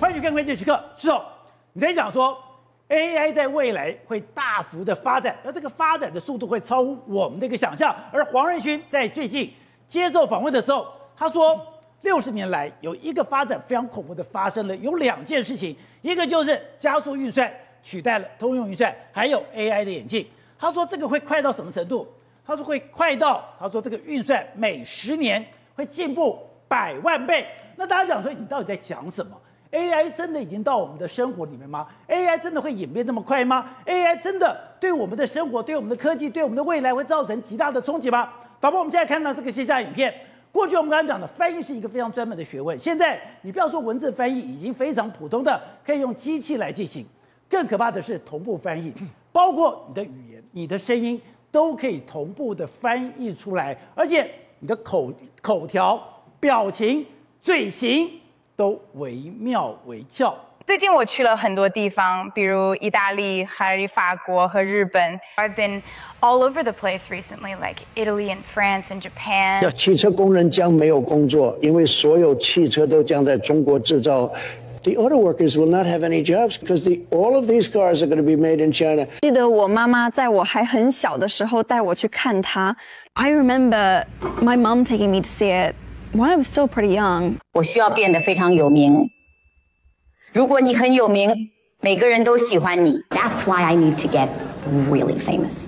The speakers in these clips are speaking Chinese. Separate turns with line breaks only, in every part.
欢迎去看关键时刻。是哦，你在讲说 AI 在未来会大幅的发展，而这个发展的速度会超乎我们的一个想象。而黄仁勋在最近接受访问的时候，他说，六十年来有一个发展非常恐怖的发生了，有两件事情，一个就是加速运算取代了通用运算，还有 AI 的演进。他说这个会快到什么程度？他说会快到，他说这个运算每十年会进步百万倍。那大家讲说，你到底在讲什么？AI 真的已经到我们的生活里面吗？AI 真的会演变那么快吗？AI 真的对我们的生活、对我们的科技、对我们的未来会造成极大的冲击吗？导播，我们现在看到这个线下影片。过去我们刚刚讲的翻译是一个非常专门的学问，现在你不要说文字翻译，已经非常普通的可以用机器来进行。更可怕的是同步翻译，包括你的语言、你的声音都可以同步的翻译出来，而且你的口口条、表情、嘴型都惟妙惟肖。
最近我去了很多地方，比如意大利、还有法国和日本。I've been all over the place recently, like Italy and France and Japan.
要汽车工人将没有工作，因为所有汽车都将在中国制造。The auto workers will not have any jobs because the all of these cars are going to be made in China.
记得我妈妈在我还很小的时候带我去看它。I remember my mom taking me to see it when I was still pretty young.
我需要变得非常有名。如果你很有名，每个人都喜欢你。That's why I need to get really famous.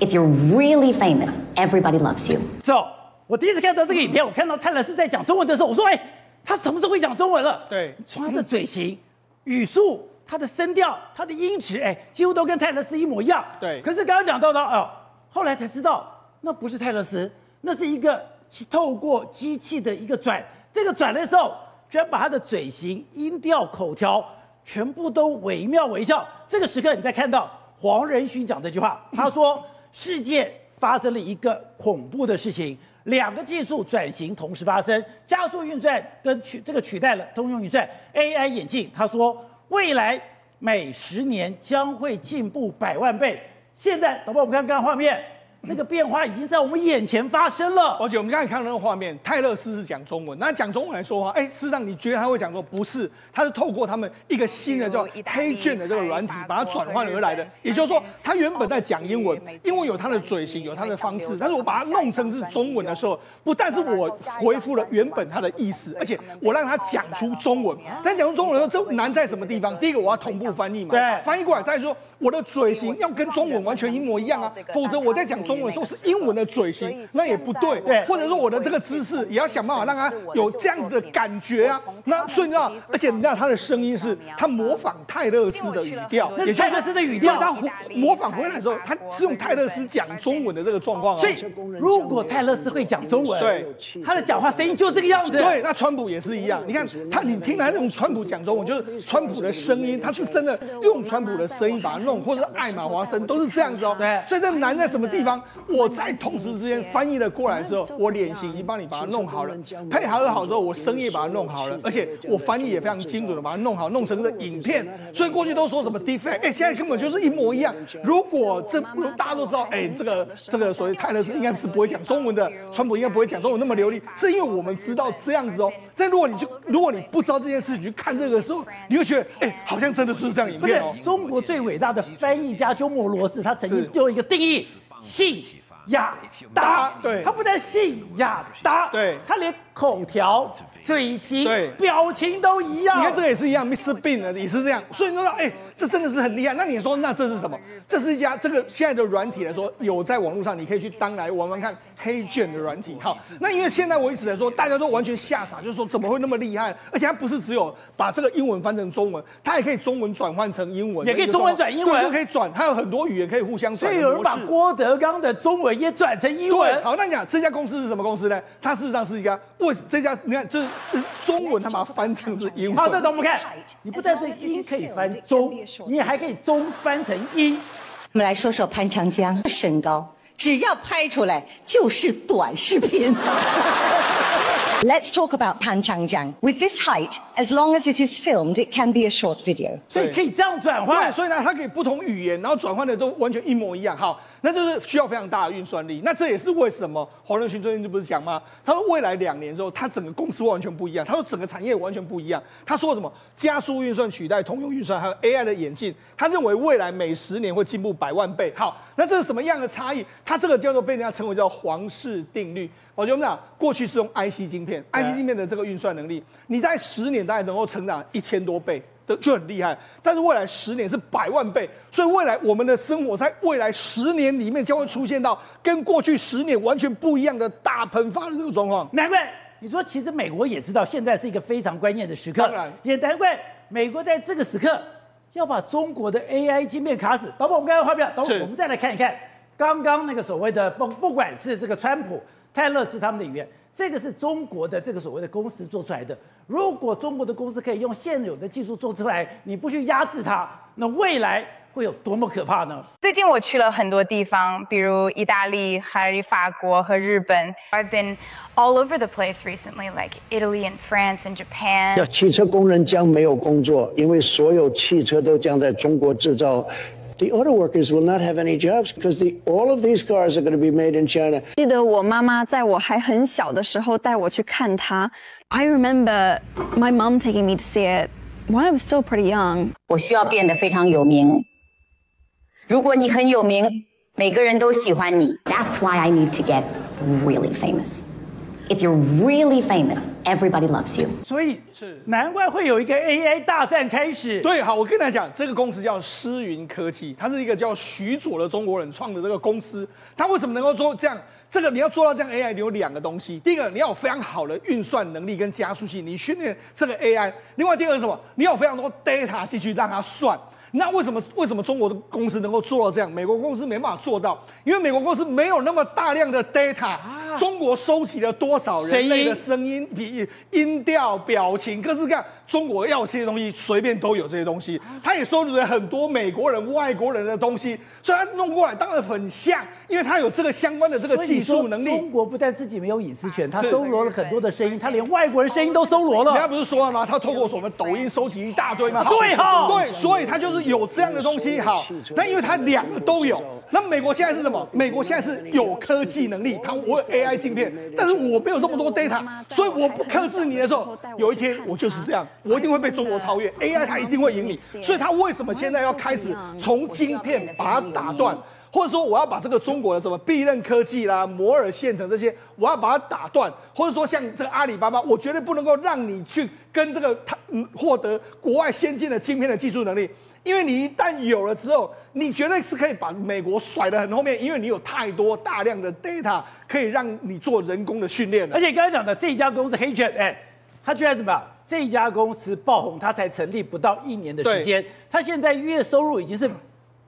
If you're really famous, everybody loves you.
So，我第一次看到这个影片，我看到泰勒斯在讲中文的时候，我说：“哎，他什么时候会讲中文了？”
对，
从他的嘴型、语速、他的声调、他的音质，哎，几乎都跟泰勒斯一模一样。
对。
可是刚刚讲到的哦，后来才知道那不是泰勒斯，那是一个透过机器的一个转，这个转的时候。居然把他的嘴型、音调、口条全部都惟妙惟肖。这个时刻，你再看到黄仁勋讲这句话，他说：“世界发生了一个恐怖的事情，两个技术转型同时发生，加速运算跟取这个取代了通用运算，AI 眼镜。”他说：“未来每十年将会进步百万倍。”现在，导播，我们看刚刚画面。那个变化已经在我们眼前发生了。
而且我们刚才看到那个画面，泰勒斯是讲中文，那讲中文来说话，哎，事实上你觉得他会讲说不是，他是透过他们一个新的叫黑卷的这个软体把它转换而来的。也就是说，他原本在讲英文，英文有他的嘴型，有他的方式，但是我把它弄成是中文的时候，不但是我回复了原本他的意思，而且我让他讲出中文。但讲出中文的时候，这难在什么地方？第一个我要同步翻译嘛，
对，
翻译过来再说我的嘴型要跟中文完全一模一样啊，否则我在讲中。文的时候是英文的嘴型，那也不对，对，或者说我的这个姿势也要想办法让他有这样子的感觉啊。那所以你知道，而且你知道他的声音是，他模仿泰勒斯的语调，
也泰勒斯的语调，
他模仿回来的时候，他是用泰勒斯讲中文的这个状况啊。
所以如果泰勒斯会讲中文，
对，
他的讲话声音就这个样子。
对，那川普也是一样。你看他，你听他那种川普讲中文，就是川普的声音，他是真的用川普的声音把它弄，或者是艾玛华森都是这样子哦。
对，
所以这难在什么地方？我在同时之间翻译了过来的时候，我脸型已经帮你把它弄好了，配合好之后，我声音也把它弄好了，而且我翻译也非常精准的把它弄好，弄成这影片。所以过去都说什么 deepfake，哎，现在根本就是一模一样。如果这大家都知道，哎，这个这个所谓泰勒斯应该是不会讲中文的，川普应该不会讲中文那么流利，是因为我们知道这样子哦。但如果你去，如果你不知道这件事，你去看这个时候，你会觉得，哎，好像真的就是这样影片哦。
中国最伟大的翻译家鸠摩罗什，他曾经就有一个定义。信雅达，对，他不但信雅达，对，他连口条、嘴型、表情都一样。
你看这个也是一样，Mr. Bean 也是这样，所以你知道，哎。这真的是很厉害。那你说，那这是什么？这是一家这个现在的软体来说，有在网络上，你可以去当来玩玩看黑卷的软体。好，那因为现在为止来说，大家都完全吓傻，就是说怎么会那么厉害？而且它不是只有把这个英文翻成中文，它也可以中文转换成英文，
也可以中文转英文，
就可以转，它有很多语言可以互相转。
所以有人把郭德纲的中文也转成英文。
对，好，那你讲这家公司是什么公司呢？它事实上是一家为这家，你看就是中文，它把它翻成是英文。
好，那我们看，你不但是英可以翻中，你也还可以。中翻成一，
我们来说说潘长江身高，只要拍出来就是短视频。Let's talk about Pan Changjiang. With this height, as long as it is filmed, it can be a short video.
所以可以这样转
对，
换。
所以呢，它可以不同语言，然后转换的都完全一模一样。好，那就是需要非常大的运算力。那这也是为什么黄仁勋最近就不是讲吗？他说未来两年之后，他整个公司完全不一样。他说整个产业完全不一样。他说什么？加速运算取代通用运算，还有 AI 的演进。他认为未来每十年会进步百万倍。好，那这是什么样的差异？他这个叫做被人家称为叫黄氏定律。我就我们讲，过去是用 IC 晶片，IC 晶片的这个运算能力，你在十年大概能够成长一千多倍，的就很厉害。但是未来十年是百万倍，所以未来我们的生活在未来十年里面将会出现到跟过去十年完全不一样的大喷发的这个状况。
难怪你说，其实美国也知道现在是一个非常关键的时刻，
当然
也难怪美国在这个时刻要把中国的 AI 晶片卡死。等会，我们刚刚发表，等
会
我们再来看一看刚刚那个所谓的不不管是这个川普。泰勒斯他们的语言，这个是中国的这个所谓的公司做出来的。如果中国的公司可以用现有的技术做出来，你不去压制它，那未来会有多么可怕呢？
最近我去了很多地方，比如意大利、还有法国和日本。I've been all over the place recently, like Italy and France and Japan.
要汽车工人将没有工作，因为所有汽车都将在中国制造。The auto workers will not have any jobs because the, all of these cars are going to be made in China.
记得我妈妈在我还很小的时候带我去看它。I remember my mom taking me to see it when I was still pretty young.
我需要变得非常有名。如果你很有名，每个人都喜欢你。That's why I need to get really famous. If you're really famous, everybody loves you.
所以
是
难怪会有一个 AI 大战开始。
对，好，我跟大家讲，这个公司叫诗云科技，它是一个叫徐佐的中国人创的这个公司。它为什么能够做这样？这个你要做到这样 AI，你有两个东西。第一个，你要有非常好的运算能力跟加速器，你训练这个 AI。另外，第二个是什么？你要有非常多 data 进去让它算。那为什么为什么中国的公司能够做到这样？美国公司没办法做到，因为美国公司没有那么大量的 data。中国收集了多少人类的声音、比音调、表情，各式各样。中国要这些东西，随便都有这些东西。他也收集了很多美国人、外国人的东西，所以他弄过来当然很像，因为他有这个相关的这个技术能力。
中国不但自己没有隐私权，他搜罗了很多的声音，他连外国人声音都搜罗了。
人家不是说了吗？他透过什么抖音收集一大堆吗？
对哈，
对，所以他就是有这样的东西。好，那因为他两个都有。那美国现在是什么？美国现在是有科技能力，他我有 AI 晶片，但是我没有这么多 data，所以我不克制你的时候，有一天我就是这样，我一定会被中国超越，AI 它一定会赢你。所以它为什么现在要开始从晶片把它打断，或者说我要把这个中国的什么必任科技啦、摩尔线程这些，我要把它打断，或者说像这个阿里巴巴，我绝对不能够让你去跟这个他嗯获得国外先进的晶片的技术能力。因为你一旦有了之后，你绝对是可以把美国甩得很后面，因为你有太多大量的 data 可以让你做人工的训练。
而且刚才讲的这家公司黑犬，哎，他居然怎么样？这家公司爆红，他才成立不到一年的时间，他现在月收入已经是。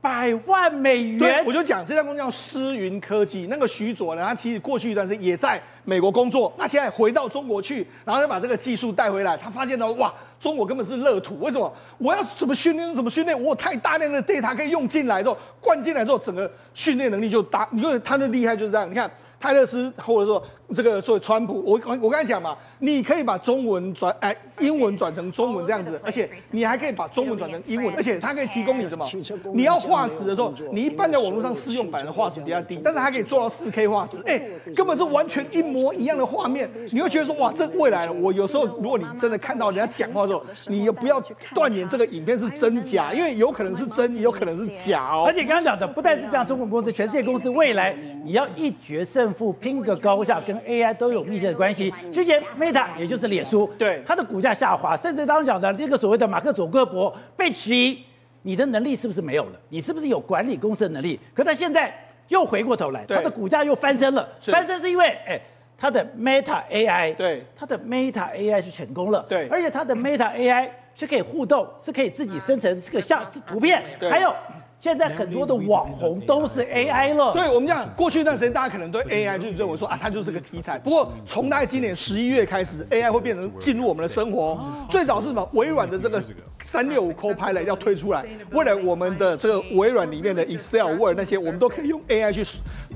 百万美元，
对，我就讲这家公司叫诗云科技。那个徐佐呢，他其实过去一段时间也在美国工作，那现在回到中国去，然后就把这个技术带回来。他发现到哇，中国根本是乐土。为什么？我要怎么训练怎么训练？我有太大量的 data 可以用进来之后，灌进来之后，整个训练能力就大。你说他的厉害就是这样。你看泰勒斯，或者说。这个所谓川普，我我刚才讲嘛，你可以把中文转哎英文转成中文这样子，而且你还可以把中文转成英文，而且它可以提供你什么？你要画质的时候，你一般在网络上试用版的画质比较低，但是它可以做到四 K 画质，哎，根本是完全一模一样的画面，你会觉得说哇，这未来了。我有时候如果你真的看到人家讲话的时候，你又不要断言这个影片是真假，因为有可能是真，也有可能是假哦。
而且刚刚讲的不但是这样，中国公司、全世界公司未来你要一决胜负，拼个高下，跟 AI 都有密切的关系。之前 Meta 也就是脸书，
对
它的股价下滑，甚至当讲的那个所谓的马克·佐克伯被质疑，你的能力是不是没有了？你是不是有管理公司的能力？可他现在又回过头来，它的股价又翻身了。翻身是因为，哎，它的 Meta AI，
对，
它的 Meta AI 是成功了，
对，
而且它的 Meta AI 是可以互动，是可以自己生成这个像图片，还有。现在很多的网红都是 AI 了。
对，我们讲过去一段时间，大家可能对 AI 就认为说啊，它就是个题材。不过从大概今年十一月开始，AI 会变成进入我们的生活。最早是什么？微软的这个三六五 Copilot 要推出来，未来我们的这个微软里面的 Excel、Word 那些，我们都可以用 AI 去。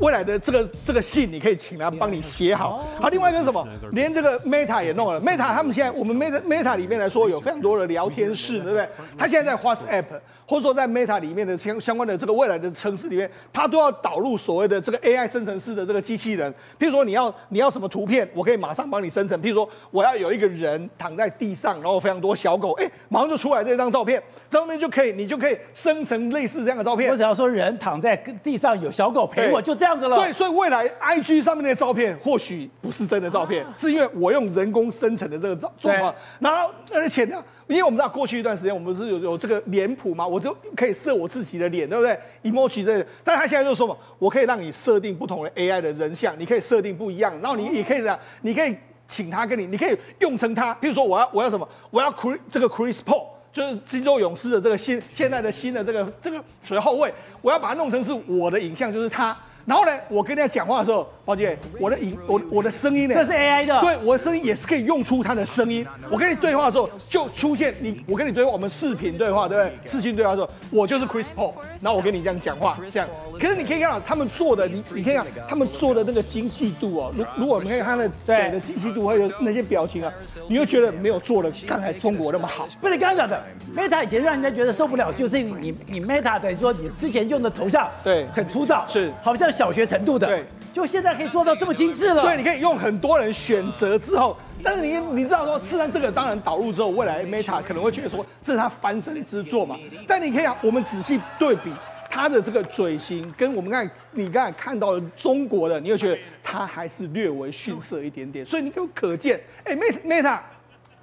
未来的这个这个信，你可以请他帮你写好。好，另外一个是什么？连这个 Meta 也弄了。Meta 他们现在，我们 Meta Meta 里面来说，有非常多的聊天室，对不对？他现在在 WhatsApp。或者说，在 Meta 里面的相相关的这个未来的城市里面，它都要导入所谓的这个 AI 生成式的这个机器人。譬如说，你要你要什么图片，我可以马上帮你生成。譬如说，我要有一个人躺在地上，然后非常多小狗，哎，马上就出来这张照片，这上面就可以，你就可以生成类似这样的照片。
我只要说人躺在地上有小狗陪我，就这样子了。
对，所以未来 IG 上面的照片或许不是真的照片，是因为我用人工生成的这个状状况。然后而且呢。因为我们知道过去一段时间，我们不是有有这个脸谱嘛，我就可以设我自己的脸，对不对？emoji 这个，但是他现在就说嘛，我可以让你设定不同的 AI 的人像，你可以设定不一样，然后你也可以这样，你可以请他跟你，你可以用成他，比如说我要我要什么，我要 Chris 这个 Chris Paul，就是金州勇士的这个新现在的新的这个这个属于后卫，我要把它弄成是我的影像，就是他，然后呢，我跟人家讲话的时候。宝姐，我的影，我我的声音呢？
这是 AI 的。
对，我的声音也是可以用出它的声音。我跟你对话的时候，就出现你，我跟你对话，我们视频对话，对不对？视讯对话的时候，我就是 Chris Paul，然后我跟你这样讲话，这样。可是你可以看到他们做的，你你可以看他们做的那个精细度哦。如如果我们可以看他的嘴的精细度，还有那些表情啊，你会觉得没有做的刚才中国那么好。
不是刚刚讲的，Meta 以前让人家觉得受不了，就是你你 Meta 等于说你之前用的头像对很粗糙，
是
好像小学程度的。对。就现在可以做到这么精致了。
对，你可以用很多人选择之后，但是你你知道说，事实上这个当然导入之后，未来 Meta 可能会觉得说这是他翻身之作嘛。但你可以啊，我们仔细对比他的这个嘴型，跟我们刚你刚才看到的中国的，你会觉得他还是略微逊色一点点。所以你就可见，哎，Meta Meta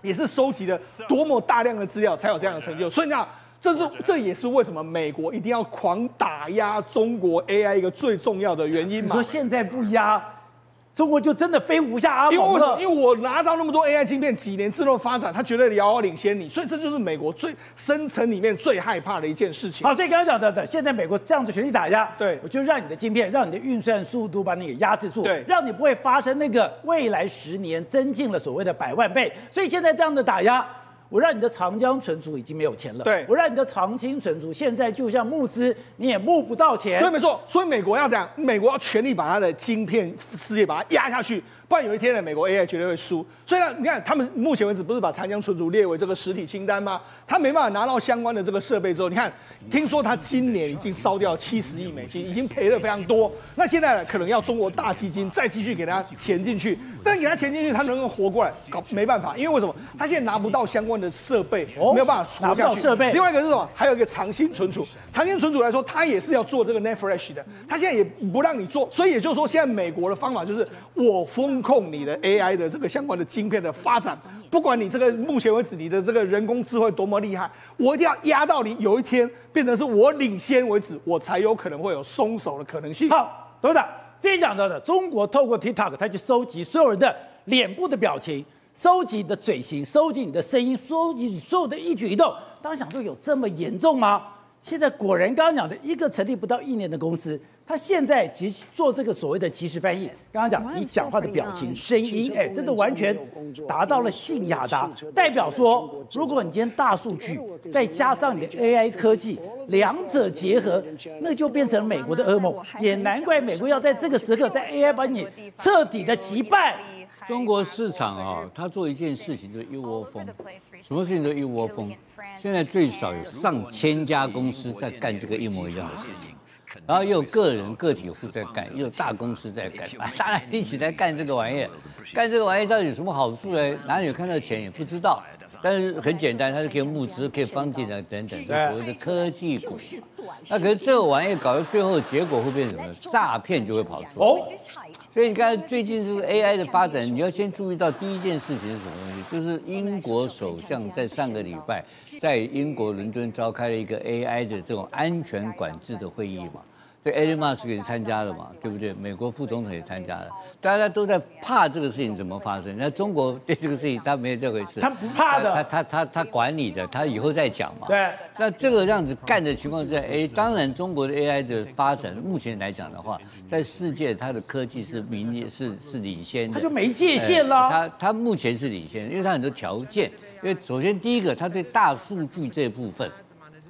也是收集了多么大量的资料才有这样的成就。所以你讲。这是这也是为什么美国一定要狂打压中国 AI 一个最重要的原因嘛？
你说现在不压，中国就真的飞不下阿。
因为为什么？因为我拿到那么多 AI 晶片，几年之后发展，它绝对遥遥领先你，所以这就是美国最深层里面最害怕的一件事情。
好，所以刚刚讲的，的，现在美国这样子全力打压，
对，
我就让你的晶片，让你的运算速度把你给压制住，
对，
让你不会发生那个未来十年增进了所谓的百万倍。所以现在这样的打压。我让你的长江存储已经没有钱了，
对，
我让你的长青存储现在就像募资，你也募不到钱。
对，没错。所以美国要讲，美国要全力把它的晶片事业把它压下去。不然有一天呢，美国 AI 绝对会输。所以呢，你看他们目前为止不是把长江存储列为这个实体清单吗？他没办法拿到相关的这个设备之后，你看，听说他今年已经烧掉七十亿美金，已经赔了非常多。那现在呢，可能要中国大基金再继续给他钱进去，但给他钱进去，他能不能活过来？搞没办法，因为为什么？他现在拿不到相关的设备，没有办法活下去。
设备。
另外一个是什么？还有一个长兴存储，长兴存储来说，他也是要做这个 Flash 的，他现在也不让你做，所以也就是说，现在美国的方法就是我风控你的 AI 的这个相关的晶片的发展，不管你这个目前为止你的这个人工智慧多么厉害，我一定要压到你有一天变成是我领先为止，我才有可能会有松手的可能性。
好，董事长，之前讲到的，中国透过 TikTok，它去收集所有人的脸部的表情，收集你的嘴型，收集你的声音，收集你所有的一举一动。当时想说有这么严重吗？现在果然刚刚讲的一个成立不到一年的公司。他现在即做这个所谓的即时翻译，刚刚讲你讲话的表情、声音，哎，真的完全达到了信雅达，代表说，如果你今天大数据再加上你的 AI 科技，两者结合，那就变成美国的噩梦。也难怪美国要在这个时刻在 AI 把你彻底的击败。
中国市场啊，他做一件事情就是一窝蜂，什么事情都一窝蜂。现在最少有上千家公司在干这个一模一样的事情。然后又有个人个体户在干，又有大公司在干，大家一起来干这个玩意儿，干这个玩意儿到底有什么好处呢？哪里有看到钱也不知道，但是很简单，它是可以募资、可以 funding 啊等等，所谓的科技股。那可是这个玩意儿搞到最后的结果会变成什么？诈骗就会跑出来。哦，所以你看最近这个 AI 的发展，你要先注意到第一件事情是什么东西？就是英国首相在上个礼拜在英国伦敦召开了一个 AI 的这种安全管制的会议嘛。对，Elon Musk 也参加了嘛，对不对？美国副总统也参加了，大家都在怕这个事情怎么发生。那中国对这个事情他没有这回事，
他不怕的，
他他他他管理的，他以后再讲嘛。
对。
那这个样子干的情况之下，哎，当然中国的 AI 的发展，目前来讲的话，在世界它的科技是明列是是领先的，
他就没界限了。
他他目前是领先，因为他很多条件，因为首先第一个，他对大数据这部分。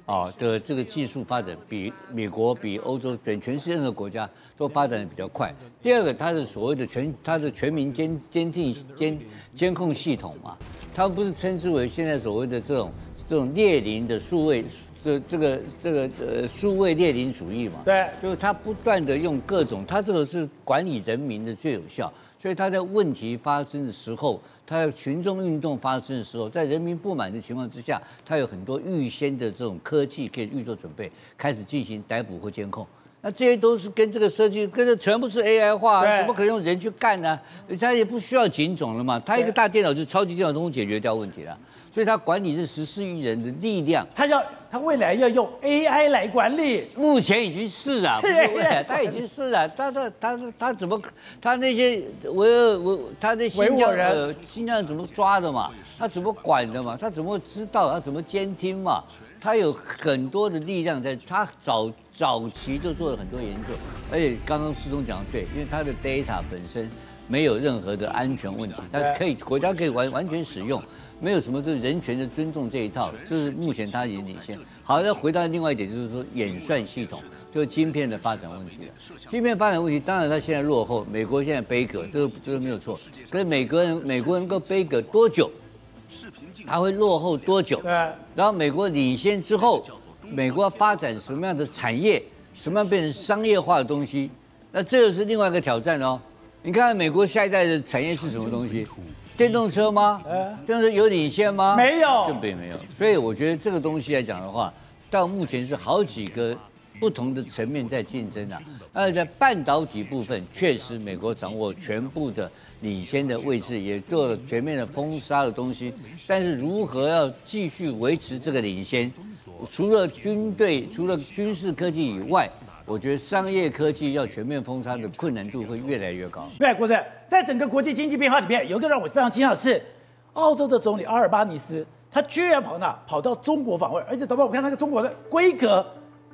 啊的这个技术发展比美国、比欧洲、比全世界任何国家都发展的比较快。第二个，它是所谓的全，它的全民监监听监监控系统嘛，他们不是称之为现在所谓的这种这种列宁的数位这这个这个呃数位列宁主义嘛？
对，
就是它不断的用各种，它这个是管理人民的最有效。所以他在问题发生的时候，他在群众运动发生的时候，在人民不满的情况之下，他有很多预先的这种科技可以预做准备，开始进行逮捕或监控。那这些都是跟这个设计，跟这全部是 AI 化，怎么可能用人去干呢？他也不需要警种了嘛，他一个大电脑就超级电脑都能解决掉问题了。所以他管理这十四亿人的力量，
他要他未来要用 AI 来管理，
目前已经是了，不是未来，他已经是了，他他他他怎么他那些维吾他那新疆呃新疆人怎么抓的嘛？他怎么管的嘛？他怎么知道？他怎么监听嘛？他有很多的力量在，他早早期就做了很多研究，而且刚刚师宗讲的对，因为他的 data 本身没有任何的安全问题，他可以国家可以完完全使用。没有什么，就是人权的尊重这一套，就是目前他已经领先。好，再回到另外一点，就是说演算系统，就是晶片的发展问题。晶片发展问题，当然它现在落后，美国现在背革，这个这个没有错。可是美国人，美国人能够背革多久？它会落后多久？然后美国领先之后，美国要发展什么样的产业？什么样变成商业化的东西？那这个是另外一个挑战哦。你看美国下一代的产业是什么东西？电动车吗？电动车有领先吗？
没有，
这并没有。所以我觉得这个东西来讲的话，到目前是好几个不同的层面在竞争啊。而在半导体部分，确实美国掌握全部的领先的位置，也做了全面的封杀的东西。但是如何要继续维持这个领先，除了军队、除了军事科技以外，我觉得商业科技要全面封杀的困难度会越来越高。
对，郭正，在整个国际经济变化里面，有一个让我非常惊讶的是，澳洲的总理阿尔巴尼斯，他居然跑哪跑到中国访问，而且导播，我看那个中国的规格，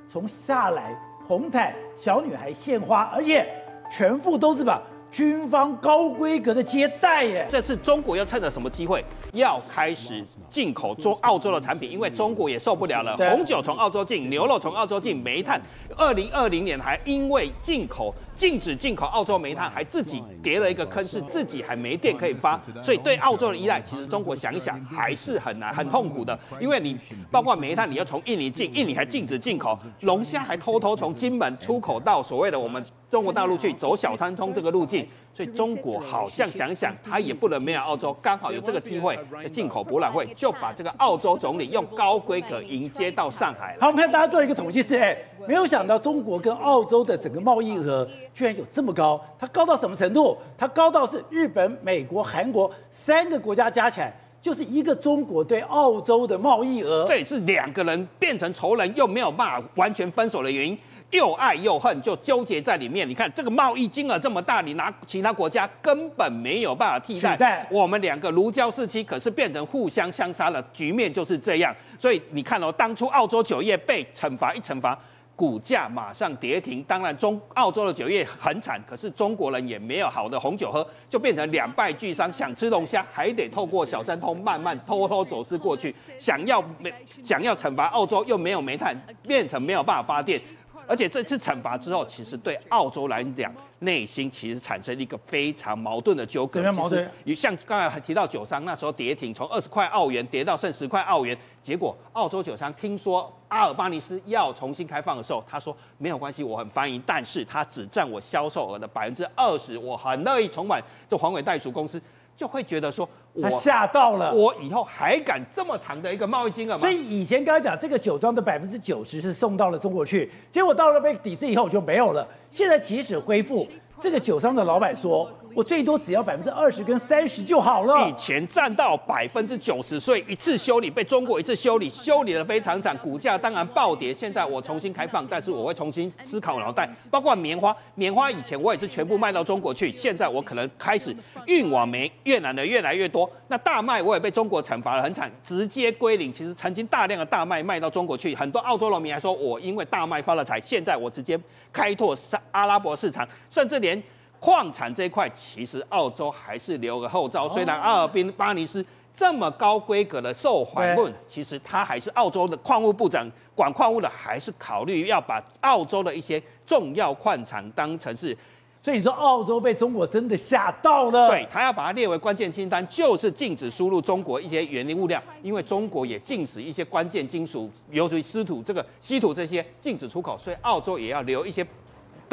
从下来红毯小女孩献花，而且全部都是把。军方高规格的接待耶！
这次中国又趁着什么机会要开始进口中澳洲的产品？因为中国也受不了了，红酒从澳洲进，牛肉从澳洲进，煤炭，二零二零年还因为进口禁止进口澳洲煤炭，还自己跌了一个坑，是自己还没电可以发，所以对澳洲的依赖，其实中国想一想还是很难很痛苦的，因为你包括煤炭，你要从印尼进，印尼还禁止进口，龙虾还偷偷从金门出口到所谓的我们中国大陆去，走小三通这个路径。所以中国好像想想，他也不能没有澳洲，刚好有这个机会，在进口博览会就把这个澳洲总理用高规格迎接到上海。
好，我们看大家做一个统计是，哎，没有想到中国跟澳洲的整个贸易额居然有这么高，它高到什么程度？它高到是日本、美国、韩国三个国家加起来就是一个中国对澳洲的贸易额。
这也是两个人变成仇人又没有办法完全分手的原因。又爱又恨，就纠结在里面。你看这个贸易金额这么大，你拿其他国家根本没有办法替代。我们两个如胶似漆，可是变成互相相杀了，局面就是这样。所以你看哦，当初澳洲酒业被惩罚一惩罚，股价马上跌停。当然中澳洲的酒业很惨，可是中国人也没有好的红酒喝，就变成两败俱伤。想吃龙虾，还得透过小三通慢慢偷偷走私过去。想要没想要惩罚澳洲，又没有煤炭，变成没有办法发电。而且这次惩罚之后，其实对澳洲来讲，内心其实产生一个非常矛盾的纠葛。
怎么矛盾？
像刚才还提到酒商那时候跌停，从二十块澳元跌到剩十块澳元，结果澳洲酒商听说阿尔巴尼斯要重新开放的时候，他说没有关系，我很欢迎，但是他只占我销售额的百分之二十，我很乐意重返这黄尾袋鼠公司。就会觉得说，
他吓到了，
我以后还敢这么长的一个贸易金额吗？
所以以前刚才讲这个酒庄的百分之九十是送到了中国去，结果到了被抵制以后就没有了。现在即使恢复，这个酒商的老板说，我最多只要百分之二十跟三十就好了。
以前占到百分之九十，所以一次修理被中国一次修理，修理的非常惨，股价当然暴跌。现在我重新开放，但是我会重新思考脑袋，包括棉花，棉花以前我也是全部卖到中国去，现在我可能开始运往美越南的越来越多。那大麦我也被中国惩罚得很惨，直接归零。其实曾经大量的大麦卖到中国去，很多澳洲农民还说我因为大麦发了财，现在我直接开拓阿拉伯市场，甚至连。矿产这一块，其实澳洲还是留个后招。虽然阿尔宾巴尼斯这么高规格的受访问，其实他还是澳洲的矿物部长，管矿物的还是考虑要把澳洲的一些重要矿产当成是。
所以你说澳洲被中国真的吓到了？
对，他要把它列为关键清单，就是禁止输入中国一些原物料，因为中国也禁止一些关键金属，尤其稀土这个稀土这些禁止出口，所以澳洲也要留一些。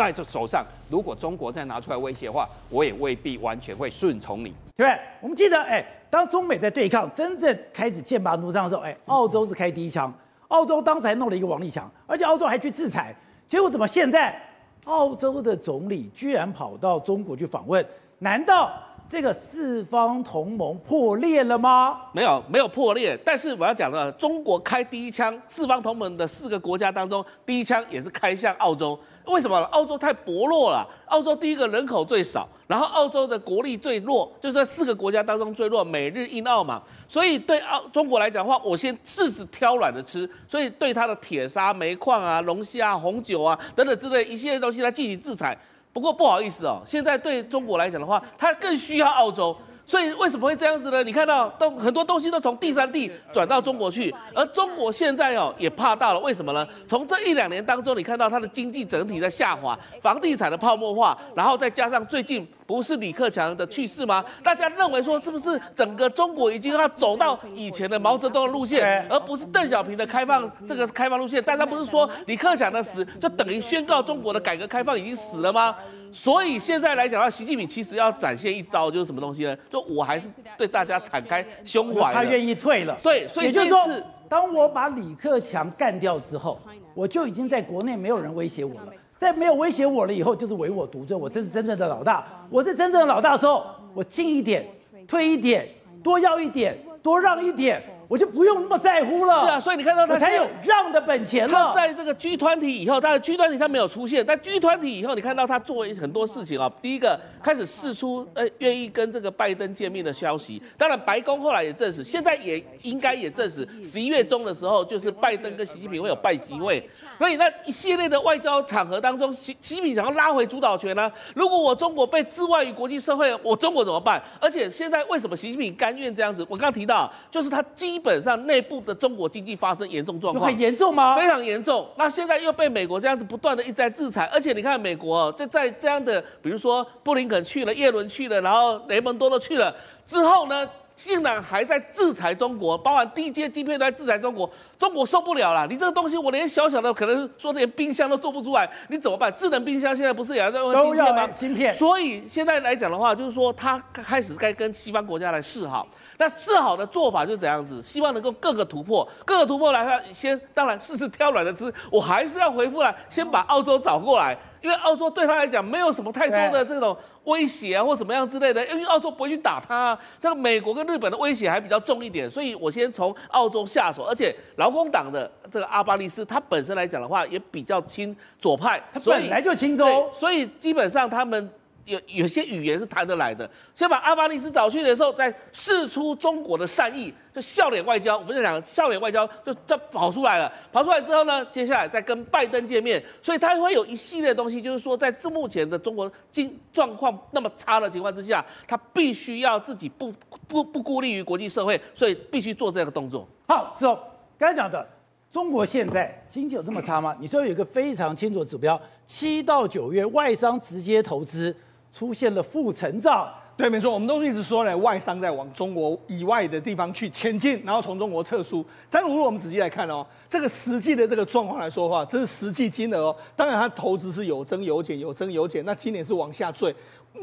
在这手上，如果中国再拿出来威胁的话，我也未必完全会顺从你，
对不对？我们记得，哎，当中美在对抗，真正开始剑拔弩张的时候，哎，澳洲是开第一枪，澳洲当时还弄了一个王立强，而且澳洲还去制裁，结果怎么现在澳洲的总理居然跑到中国去访问？难道这个四方同盟破裂了吗？
没有，没有破裂。但是我要讲的，中国开第一枪，四方同盟的四个国家当中，第一枪也是开向澳洲。为什么？澳洲太薄弱了。澳洲第一个人口最少，然后澳洲的国力最弱，就是在四个国家当中最弱，美日印澳嘛。所以对澳中国来讲的话，我先试试挑软的吃。所以对它的铁砂、煤矿啊、龙虾啊、红酒啊等等之类一系列东西来进行制裁。不过不好意思哦，现在对中国来讲的话，它更需要澳洲。所以为什么会这样子呢？你看到都很多东西都从第三地转到中国去，而中国现在哦也怕到了，为什么呢？从这一两年当中，你看到它的经济整体在下滑，房地产的泡沫化，然后再加上最近不是李克强的去世吗？大家认为说是不是整个中国已经要走到以前的毛泽东的路线，而不是邓小平的开放这个开放路线？但他不是说李克强的死就等于宣告中国的改革开放已经死了吗？所以现在来讲的话，习近平其实要展现一招，就是什么东西呢？就我还是对大家敞开胸怀，
他愿意退了。
对，所以
也就是说，当我把李克强干掉之后，我就已经在国内没有人威胁我了。在没有威胁我了以后，就是唯我独尊，我这是真正的老大。我是真正的老大的时候，我进一点，退一点，多要一点，多让一点。我就不用那么在乎了。
是啊，所以你看到他
才有让的本钱了。
他在这个 G 团体以后，但是 G 团体他没有出现，但 G 团体以后，你看到他做很多事情啊。第一个开始释出呃愿意跟这个拜登见面的消息，当然白宫后来也证实，现在也应该也证实，十一月中的时候就是拜登跟习近平会有拜习会。所以那一系列的外交场合当中，习习近平想要拉回主导权呢、啊？如果我中国被置外于国际社会，我中国怎么办？而且现在为什么习近平甘愿这样子？我刚刚提到，就是他基基本上内部的中国经济发生严重状况，
很严重吗？
非常严重。那现在又被美国这样子不断的一直在制裁，而且你看美国在在这样的，比如说布林肯去了，叶伦去了，然后雷蒙多都去了之后呢，竟然还在制裁中国，包含低阶晶片都在制裁中国，中国受不了了。你这个东西我连小小的可能说连冰箱都做不出来，你怎么办？智能冰箱现在不是也要在用芯片吗？
芯片。
所以现在来讲的话，就是说他开始该跟西方国家来示好。那治好的做法就是怎样子？希望能够各个突破，各个突破来看，先当然试试挑软的吃。我还是要回复来，先把澳洲找过来，因为澳洲对他来讲没有什么太多的这种威胁啊，或怎么样之类的。因为澳洲不会去打他啊，这个美国跟日本的威胁还比较重一点，所以我先从澳洲下手。而且劳工党的这个阿巴利斯，他本身来讲的话也比较亲左派，
他本来就亲中，
所以基本上他们。有有些语言是谈得来的，先把阿巴尼斯找去的时候，再试出中国的善意，就笑脸外交。我们就讲笑脸外交，就就跑出来了。跑出来之后呢，接下来再跟拜登见面，所以他会有一系列东西，就是说，在这目前的中国经状况那么差的情况之下，他必须要自己不不不孤立于国际社会，所以必须做这个动作。
好，是哦，刚才讲的，中国现在经济有这么差吗？你说有一个非常清楚的指标，七到九月外商直接投资。出现了负成长，
对，没错，我们都一直说呢，外商在往中国以外的地方去前进，然后从中国撤出。但如果我们仔细来看哦，这个实际的这个状况来说的话，这是实际金额哦。当然，它投资是有增有减，有增有减。那今年是往下坠。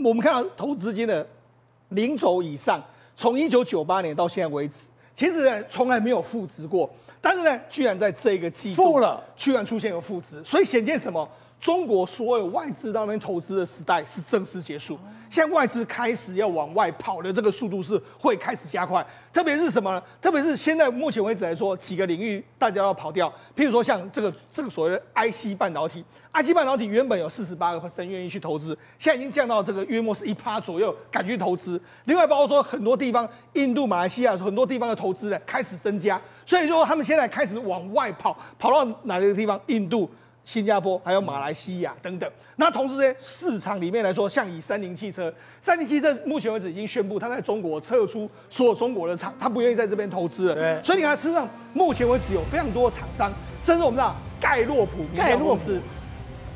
我们看到投资金的零轴以上，从一九九八年到现在为止，其实呢从来没有负值过。但是呢，居然在这个季度，
负了，
居然出现有负值，所以显见什么？中国所有外资到那边投资的时代是正式结束。现在外资开始要往外跑的这个速度是会开始加快，特别是什么呢？特别是现在目前为止来说，几个领域大家要跑掉，譬如说像这个这个所谓的 IC 半导体，IC 半导体原本有四十八个 percent 愿意去投资，现在已经降到这个约莫是一趴左右敢去投资。另外包括说很多地方，印度、马来西亚很多地方的投资呢开始增加，所以说他们现在开始往外跑，跑到哪个地方？印度。新加坡还有马来西亚等等，那同时呢，市场里面来说，像以三菱汽车，三菱汽车目前为止已经宣布，它在中国撤出所有中国的厂，它不愿意在这边投资了。对，所以你看，事实上目前为止有非常多的厂商，甚至我们知道盖洛普，盖洛普，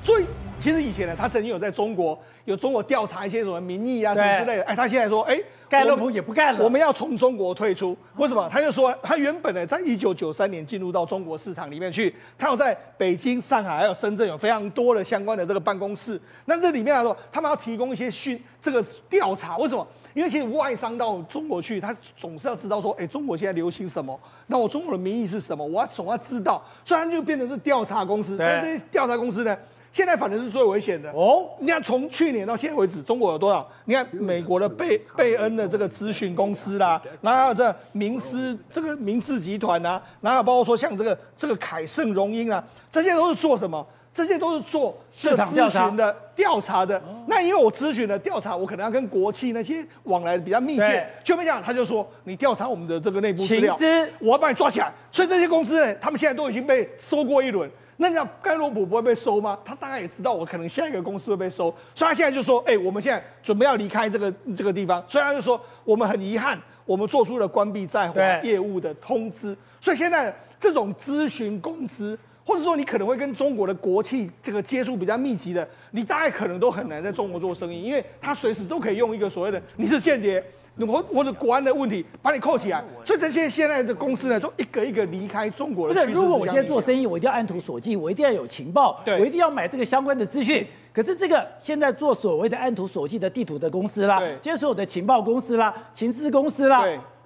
所以其实以前呢，他曾经有在中国有中国调查一些什么民意啊什么之类的，哎，他现在说，哎。盖洛普也不干了，我们要从中国退出。为什么？他就说，他原本呢，在一九九三年进入到中国市场里面去，他要在北京、上海还有深圳有非常多的相关的这个办公室。那这里面来说，他们要提供一些讯这个调查。为什么？因为其实外商到中国去，他总是要知道说，哎，中国现在流行什么？那我中国的民意是什么？我要总要知道。虽然就变成是调查公司，但这些调查公司呢？现在反正是最危险的哦！你看，从去年到现在为止，中国有多少？你看，美国的贝贝恩的这个咨询公司啦，然后还有这明思这个明治集团啊，然后包括说像这个这个凯盛荣英啊，这些都是做什么？这些都是做市场咨询的调查的。那因为我咨询的调查，我可能要跟国企那些往来比较密切，就没讲，他就说你调查我们的这个内部资料，我要把你抓起来。所以这些公司呢，他们现在都已经被收过一轮。那你讲盖洛普不会被收吗？他大概也知道我可能下一个公司会被收，所以他现在就说：“哎、欸，我们现在准备要离开这个这个地方。”所以他就说：“我们很遗憾，我们做出了关闭在华业务的通知。”所以现在这种咨询公司，或者说你可能会跟中国的国企这个接触比较密集的，你大概可能都很难在中国做生意，因为他随时都可以用一个所谓的“你是间谍”。或或者国安的问题把你扣起来，所以这些现在的公司呢，都一个一个离开中国的。不是，
如果我今天做生意，我一定要按图索骥，我一定要有情报，我一定要买这个相关的资讯。可是这个现在做所谓的按图索骥的地图的公司啦，今天所有的情报公司啦、情资公司啦。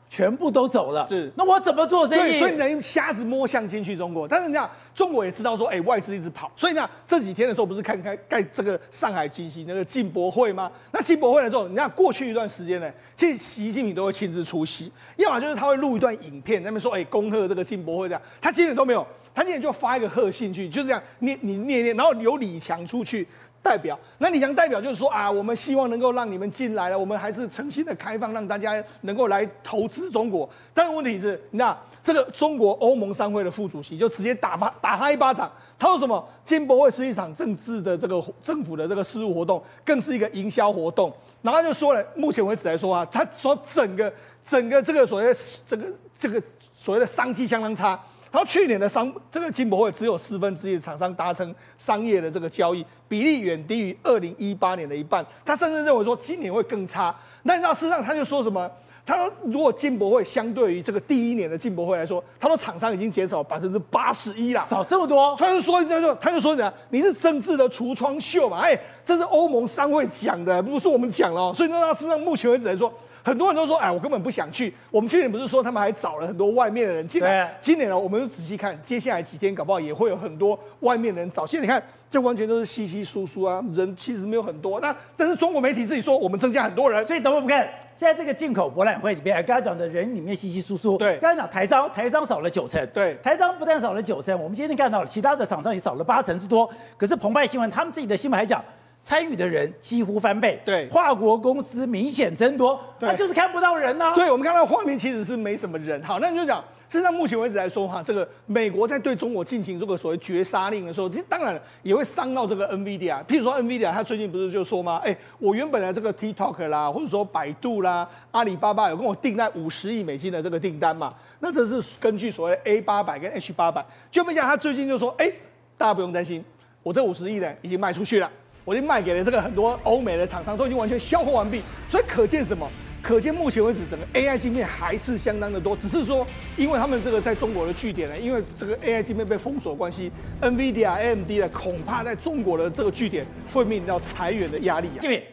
全部都走了，是那我怎么做生意？
所以你能瞎子摸象进去中国，但是你讲中国也知道说，哎、欸，外资一直跑，所以呢，这几天的时候不是看开盖这个上海进行那个进博会吗？那进博会的时候，你看过去一段时间呢，其实习近平都会亲自出席，要么就是他会录一段影片，那边说，哎、欸，恭贺这个进博会这样，他今天都没有，他今天就发一个贺信去，就是这样念你念念，然后由李强出去。代表，那李强代表就是说啊，我们希望能够让你们进来了，我们还是诚心的开放，让大家能够来投资中国。但是问题是，那这个中国欧盟商会的副主席就直接打他打他一巴掌，他说什么？进博会是一场政治的这个政府的这个事务活动，更是一个营销活动。然后就说了，目前为止来说啊，他说整个整个这个所谓的这个这个所谓的商机相当差。然后去年的商这个进博会只有四分之一的厂商达成商业的这个交易，比例远低于二零一八年的一半。他甚至认为说今年会更差。那你知道事实上他就说什么？他说如果进博会相对于这个第一年的进博会来说，他说厂商已经减少百分之八十一了，
少这么多。
他就说他就他就说你是政治的橱窗秀嘛？哎，这是欧盟商会讲的，不是我们讲了。所以那事实上目前为止来说。很多人都说，哎，我根本不想去。我们去年不是说他们还找了很多外面的人进来？今年呢，我们就仔细看，接下来几天搞不好也会有很多外面的人找。现在你看，这完全都是稀稀疏疏啊，人其实没有很多。那但是中国媒体自己说，我们增加很多人。
所以等会我们看，现在这个进口博览会里面，刚才讲的人里面稀稀疏疏。对，刚才讲台商，台商少了九成。对，台商不但少了九成，我们今天看到了其他的厂商也少了八成之多。可是澎湃新闻他们自己的新闻还讲。参与的人几乎翻倍，对，跨国公司明显增多，他就是看不到人呢、啊。
对，我们看到画面其实是没什么人。好，那你就讲，事实上目前为止来说哈，这个美国在对中国进行这个所谓绝杀令的时候，当然也会伤到这个 NVIDIA。譬如说 NVIDIA，他最近不是就说吗？哎，我原本的这个 TikTok 啦，或者说百度啦、阿里巴巴有跟我订在五十亿美金的这个订单嘛？那这是根据所谓 A 八百跟 H 八百，就没想他最近就说，哎，大家不用担心，我这五十亿呢已经卖出去了。我已经卖给了这个很多欧美的厂商，都已经完全消化完毕。所以可见什么？可见目前为止，整个 AI 芯片还是相当的多。只是说，因为他们这个在中国的据点呢，因为这个 AI 芯片被封锁关系，NVIDIA、AMD 呢，恐怕在中国的这个据点会面临到裁员的压力啊。
因为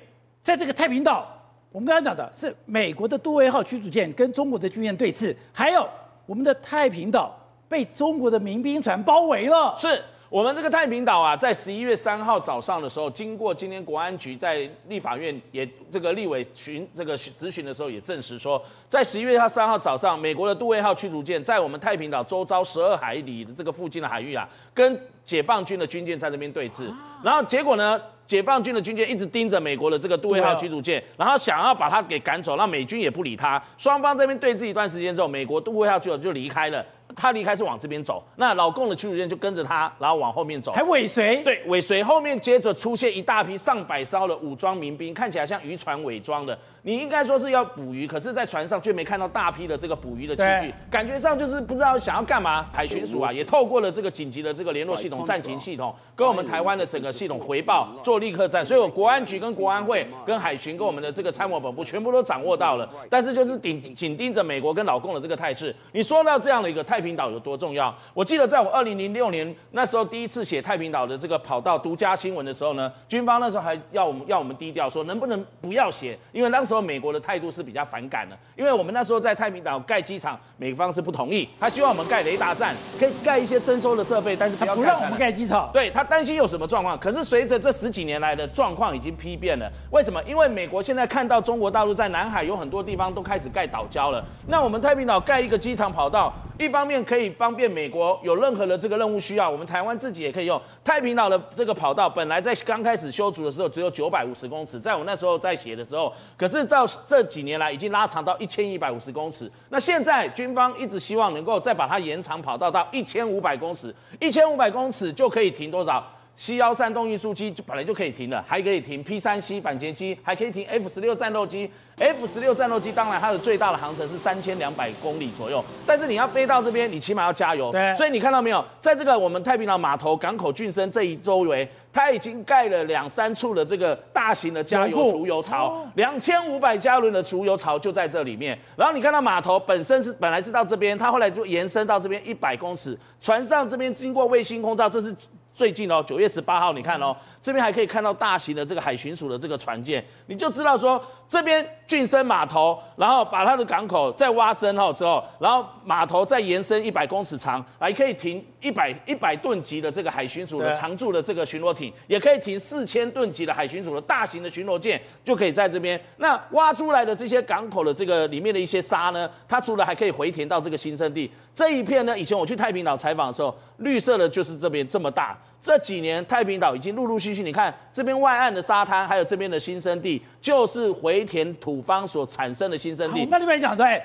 在这个太平岛，我们刚才讲的是美国的杜威号驱逐舰跟中国的军舰对峙，还有我们的太平岛被中国的民兵船包围了。
是。我们这个太平岛啊，在十一月三号早上的时候，经过今天国安局在立法院也这个立委询这个质询的时候，也证实说，在十一月三号早上，美国的杜威号驱逐舰在我们太平岛周遭十二海里的这个附近的海域啊，跟解放军的军舰在这边对峙，然后结果呢，解放军的军舰一直盯着美国的这个杜威号驱逐舰，然后想要把它给赶走，让美军也不理他。双方这边对峙一段时间之后，美国杜威号就就离开了。他离开是往这边走，那老共的驱逐舰就跟着他，然后往后面走，
还尾随。
对，尾随后面接着出现一大批上百艘的武装民兵，看起来像渔船伪装的。你应该说是要捕鱼，可是，在船上却没看到大批的这个捕鱼的器具，感觉上就是不知道想要干嘛。海巡署啊，也透过了这个紧急的这个联络系统、战情系统，跟我们台湾的整个系统回报，做立刻战。所以，我国安局跟国安会、跟海巡跟我们的这个参谋本部，全部都掌握到了。但是，就是紧紧盯着美国跟老共的这个态势。你说到这样的一个太平岛有多重要？我记得在我二零零六年那时候第一次写太平岛的这个跑道独家新闻的时候呢，军方那时候还要我们要我们低调说，能不能不要写？因为当时候美国的态度。是比较反感的，因为我们那时候在太平岛盖机场，美方是不同意，他希望我们盖雷达站，可以盖一些征收的设备，但是不要盖，
不让我们盖机场。
对，他担心有什么状况。可是随着这十几年来的状况已经批变了，为什么？因为美国现在看到中国大陆在南海有很多地方都开始盖岛礁了，那我们太平岛盖一个机场跑道。一方面可以方便美国有任何的这个任务需要，我们台湾自己也可以用太平岛的这个跑道。本来在刚开始修筑的时候只有九百五十公尺，在我那时候在写的时候，可是照这几年来已经拉长到一千一百五十公尺。那现在军方一直希望能够再把它延长跑道到一千五百公尺，一千五百公尺就可以停多少？C 幺三动运输机就本来就可以停了，还可以停 P 三 C 反潜机，还可以停 F 十六战斗机。F 十六战斗机当然它的最大的航程是三千两百公里左右，但是你要飞到这边，你起码要加油。
对，
所以你看到没有，在这个我们太平洋码头港口俊生这一周围，它已经盖了两三处的这个大型的加油储油槽，两千五百加仑的储油槽就在这里面。然后你看到码头本身是本来是到这边，它后来就延伸到这边一百公尺，船上这边经过卫星空照，这是。最近哦，九月十八号，你看哦，这边还可以看到大型的这个海巡署的这个船舰，你就知道说这边浚深码头，然后把它的港口再挖深后之后，然后码头再延伸一百公尺长，还可以停一百一百吨级的这个海巡署的常驻的这个巡逻艇，也可以停四千吨级的海巡署的大型的巡逻舰，就可以在这边。那挖出来的这些港口的这个里面的一些沙呢，它除了还可以回填到这个新生地。这一片呢，以前我去太平岛采访的时候，绿色的就是这边这么大。这几年太平岛已经陆陆续续，你看这边外岸的沙滩，还有这边的新生地，就是回填土方所产生的新生地。
那这边讲说，哎，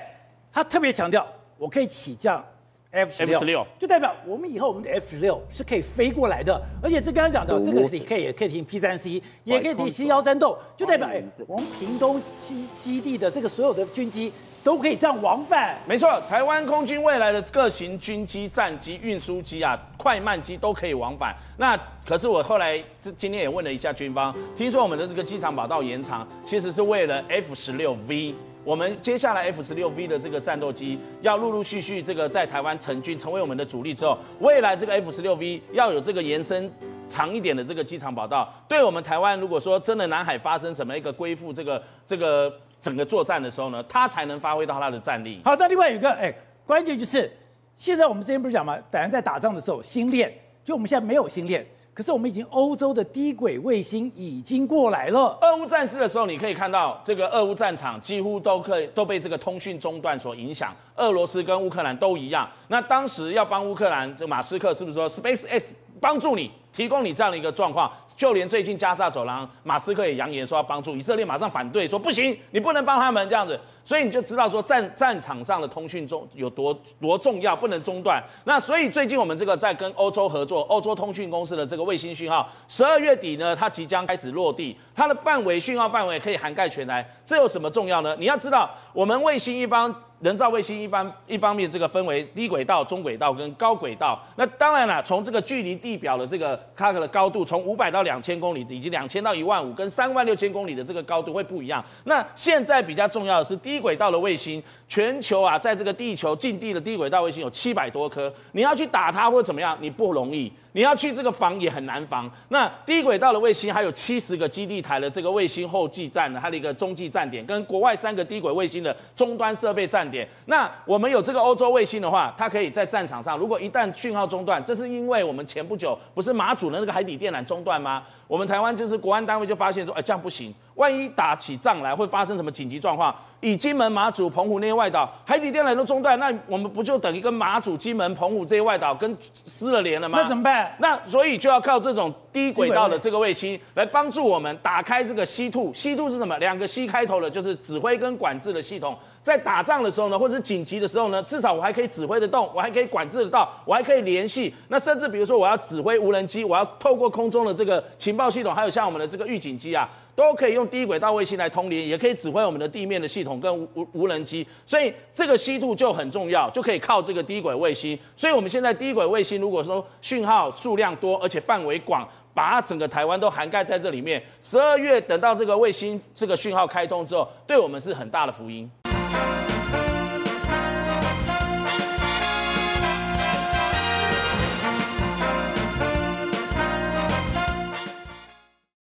他特别强调，我可以起降 F 十六，就代表我们以后我们的 F 十六是可以飞过来的。而且这刚刚讲的这个你可以也可以停 P 三 C，也可以停 C 幺三洞，就代表哎，我们屏东基基地的这个所有的军机。都可以这样往返，
没错，台湾空军未来的各型军机、战机、运输机啊、快慢机都可以往返。那可是我后来这今天也问了一下军方，听说我们的这个机场跑道延长，其实是为了 F 十六 V。我们接下来 F 十六 V 的这个战斗机要陆陆续续这个在台湾成军，成为我们的主力之后，未来这个 F 十六 V 要有这个延伸长一点的这个机场跑道，对我们台湾如果说真的南海发生什么一个归附这个这个。整个作战的时候呢，他才能发挥到他的战力。
好，那另外有一个，哎，关键就是现在我们之前不是讲吗？本来在打仗的时候星链，就我们现在没有星链，可是我们已经欧洲的低轨卫星已经过来了。
俄乌战事的时候，你可以看到这个俄乌战场几乎都可以都被这个通讯中断所影响。俄罗斯跟乌克兰都一样。那当时要帮乌克兰，这马斯克是不是说 SpaceX 帮助你？提供你这样的一个状况，就连最近加沙走廊，马斯克也扬言说要帮助以色列，马上反对说不行，你不能帮他们这样子，所以你就知道说战战场上的通讯中有多多重要，不能中断。那所以最近我们这个在跟欧洲合作，欧洲通讯公司的这个卫星讯号，十二月底呢，它即将开始落地，它的范围讯号范围可以涵盖全台，这有什么重要呢？你要知道，我们卫星一方。人造卫星一般一方面，这个分为低轨道、中轨道跟高轨道。那当然了，从这个距离地表的这个它的高度，从五百到两千公里，以及两千到一万五，跟三万六千公里的这个高度会不一样。那现在比较重要的是低轨道的卫星，全球啊，在这个地球近地的低轨道卫星有七百多颗，你要去打它或者怎么样，你不容易。你要去这个防也很难防。那低轨道的卫星还有七十个基地台的这个卫星后继站的，它的一个中继站点，跟国外三个低轨卫星的终端设备站点。那我们有这个欧洲卫星的话，它可以在战场上，如果一旦讯号中断，这是因为我们前不久不是马祖的那个海底电缆中断吗？我们台湾就是国安单位就发现说，哎，这样不行，万一打起仗来会发生什么紧急状况？以金门、马祖、澎湖那些外岛海底电缆都中断，那我们不就等于跟马祖、金门、澎湖这些外岛跟失了联了吗？
那怎么办？
那所以就要靠这种低轨道的这个卫星来帮助我们打开这个 C2，C2 是什么？两个 C 开头的，就是指挥跟管制的系统。在打仗的时候呢，或者是紧急的时候呢，至少我还可以指挥得动，我还可以管制得到，我还可以联系。那甚至比如说我要指挥无人机，我要透过空中的这个情报系统，还有像我们的这个预警机啊，都可以用低轨道卫星来通联，也可以指挥我们的地面的系统跟无无无人机。所以这个 C2 就很重要，就可以靠这个低轨卫星。所以我们现在低轨卫星如果说讯号数量多，而且范围广。把整个台湾都涵盖在这里面。十二月等到这个卫星这个讯号开通之后，对我们是很大的福音。